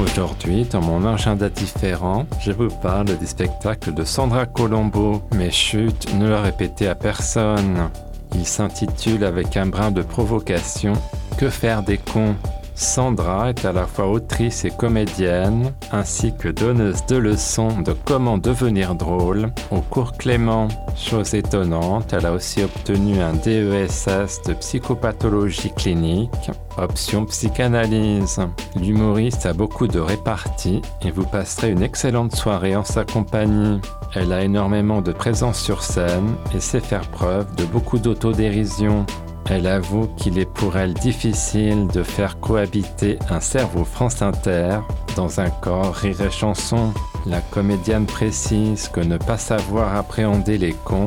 Aujourd'hui, dans mon agenda différent, je vous parle du spectacle de Sandra Colombo. Mais chut, ne le répétez à personne. Il s'intitule avec un brin de provocation Que faire des cons? Sandra est à la fois autrice et comédienne, ainsi que donneuse de leçons de comment devenir drôle au cours Clément. Chose étonnante, elle a aussi obtenu un DESS de psychopathologie clinique, option psychanalyse. L'humoriste a beaucoup de réparties et vous passerez une excellente soirée en sa compagnie. Elle a énormément de présence sur scène et sait faire preuve de beaucoup d'autodérision. Elle avoue qu'il est pour elle difficile de faire cohabiter un cerveau France Inter dans un corps rire et chanson. La comédienne précise que ne pas savoir appréhender les cons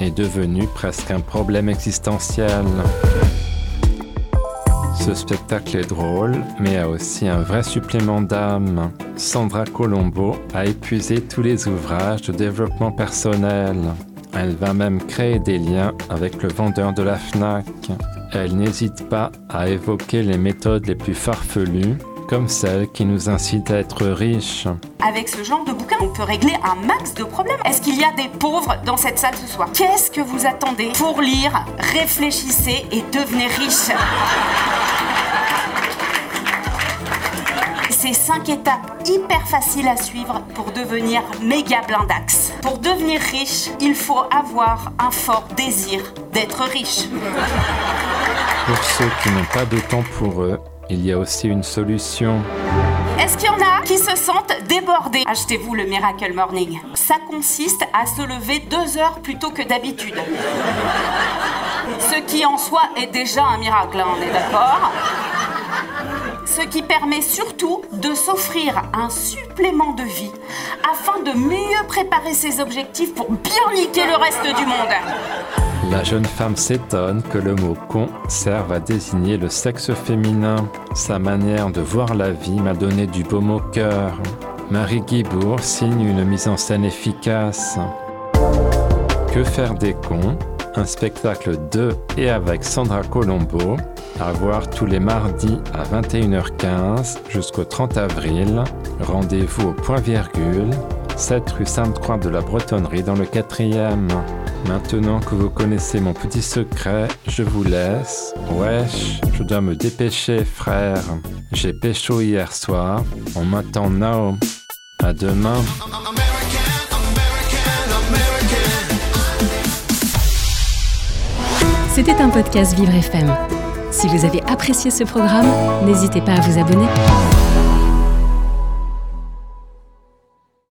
est devenu presque un problème existentiel. Ce spectacle est drôle, mais a aussi un vrai supplément d'âme. Sandra Colombo a épuisé tous les ouvrages de développement personnel. Elle va même créer des liens avec le vendeur de la FNAC. Elle n'hésite pas à évoquer les méthodes les plus farfelues, comme celles qui nous incitent à être riches. Avec ce genre de bouquin, on peut régler un max de problèmes. Est-ce qu'il y a des pauvres dans cette salle ce soir? Qu'est-ce que vous attendez? Pour lire Réfléchissez et devenez riche. C'est cinq étapes hyper faciles à suivre pour devenir méga blindax. Pour devenir riche, il faut avoir un fort désir d'être riche. Pour ceux qui n'ont pas de temps pour eux, il y a aussi une solution. Est-ce qu'il y en a qui se sentent débordés? Achetez-vous le Miracle Morning. Ça consiste à se lever deux heures plus tôt que d'habitude. Ce qui en soi est déjà un miracle, hein, on est d'accord? Ce qui permet surtout de s'offrir un supplément de vie afin de mieux préparer ses objectifs pour bien niquer le reste du monde. La jeune femme s'étonne que le mot con serve à désigner le sexe féminin. Sa manière de voir la vie m'a donné du baume au cœur. Marie Guibourg signe une mise en scène efficace. Que faire des cons? Un spectacle de et avec Sandra Colombo, à voir tous les mardis à 21h15 jusqu'au 30 avril. Rendez-vous au point virgule, 7 rue Sainte-Croix de la Bretonnerie dans le 4e. Maintenant que vous connaissez mon petit secret, je vous laisse. Wesh, je dois me dépêcher, frère. J'ai pécho hier soir. On m'attend now. À demain. C'était un podcast Vivre FM. Si vous avez apprécié ce programme, n'hésitez pas à vous abonner.